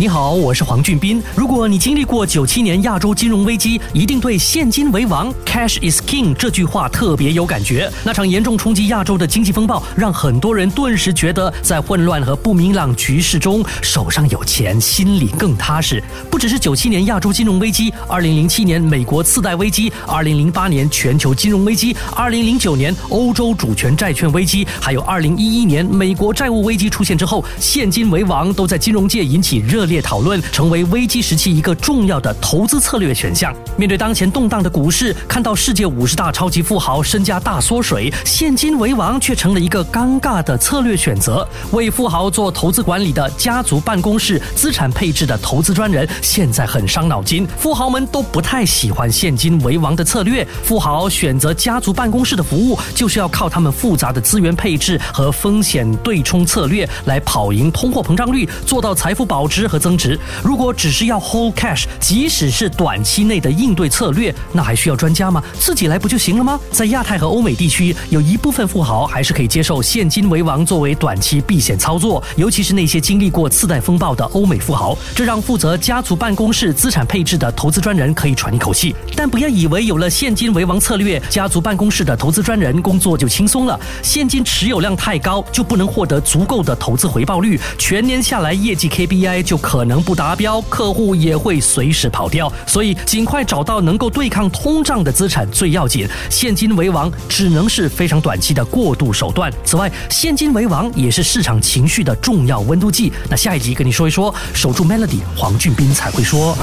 你好，我是黄俊斌。如果你经历过九七年亚洲金融危机，一定对“现金为王 ”（Cash is King） 这句话特别有感觉。那场严重冲击亚洲的经济风暴，让很多人顿时觉得，在混乱和不明朗局势中，手上有钱，心里更踏实。不只是九七年亚洲金融危机，二零零七年美国次贷危机，二零零八年全球金融危机，二零零九年欧洲主权债券危机，还有二零一一年美国债务危机出现之后，“现金为王”都在金融界引起热。列讨论成为危机时期一个重要的投资策略选项。面对当前动荡的股市，看到世界五十大超级富豪身家大缩水，现金为王却成了一个尴尬的策略选择。为富豪做投资管理的家族办公室资产配置的投资专人，现在很伤脑筋。富豪们都不太喜欢现金为王的策略。富豪选择家族办公室的服务，就是要靠他们复杂的资源配置和风险对冲策略来跑赢通货膨胀率，做到财富保值和。增值，如果只是要 hold cash，即使是短期内的应对策略，那还需要专家吗？自己来不就行了吗？在亚太和欧美地区，有一部分富豪还是可以接受现金为王作为短期避险操作，尤其是那些经历过次贷风暴的欧美富豪，这让负责家族办公室资产配置的投资专人可以喘一口气。但不要以为有了现金为王策略，家族办公室的投资专人工作就轻松了。现金持有量太高，就不能获得足够的投资回报率，全年下来业绩 KPI 就。可能不达标，客户也会随时跑掉，所以尽快找到能够对抗通胀的资产最要紧。现金为王只能是非常短期的过渡手段。此外，现金为王也是市场情绪的重要温度计。那下一集跟你说一说，守住 Melody，黄俊斌才会说。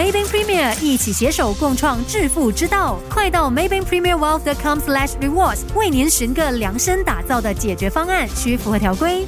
Maybank Premier 一起携手共创致富之道，快到 Maybank Premier Wealth.com/slash rewards 为您寻个量身打造的解决方案，需符合条规。